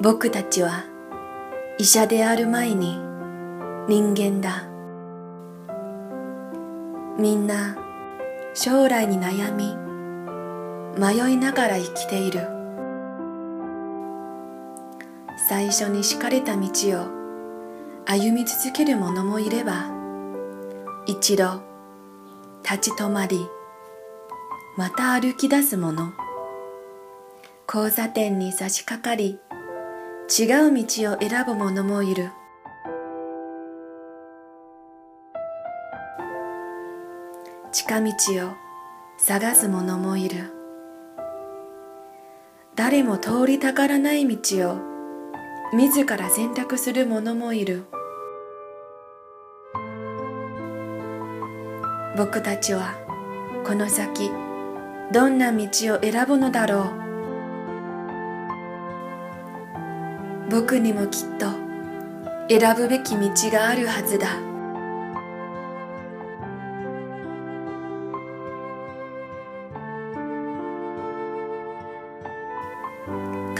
僕たちは医者である前に人間だ。みんな将来に悩み迷いながら生きている。最初に敷かれた道を歩み続ける者もいれば一度立ち止まりまた歩き出す者。交差点に差し掛かり違う道を選ぶ者もいる。近道を探す者もいる。誰も通りたがらない道を自ら選択する者もいる。僕たちはこの先どんな道を選ぶのだろう。僕にもきっと選ぶべき道があるはずだ。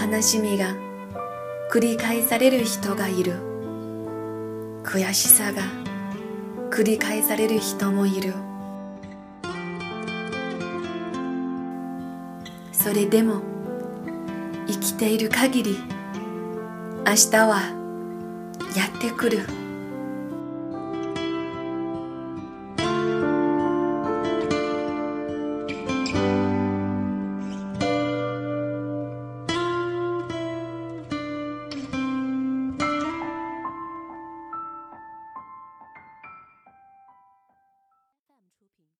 悲しみが繰り返される人がいる。悔しさが繰り返される人もいる。それでも生きている限り明日はやってくる。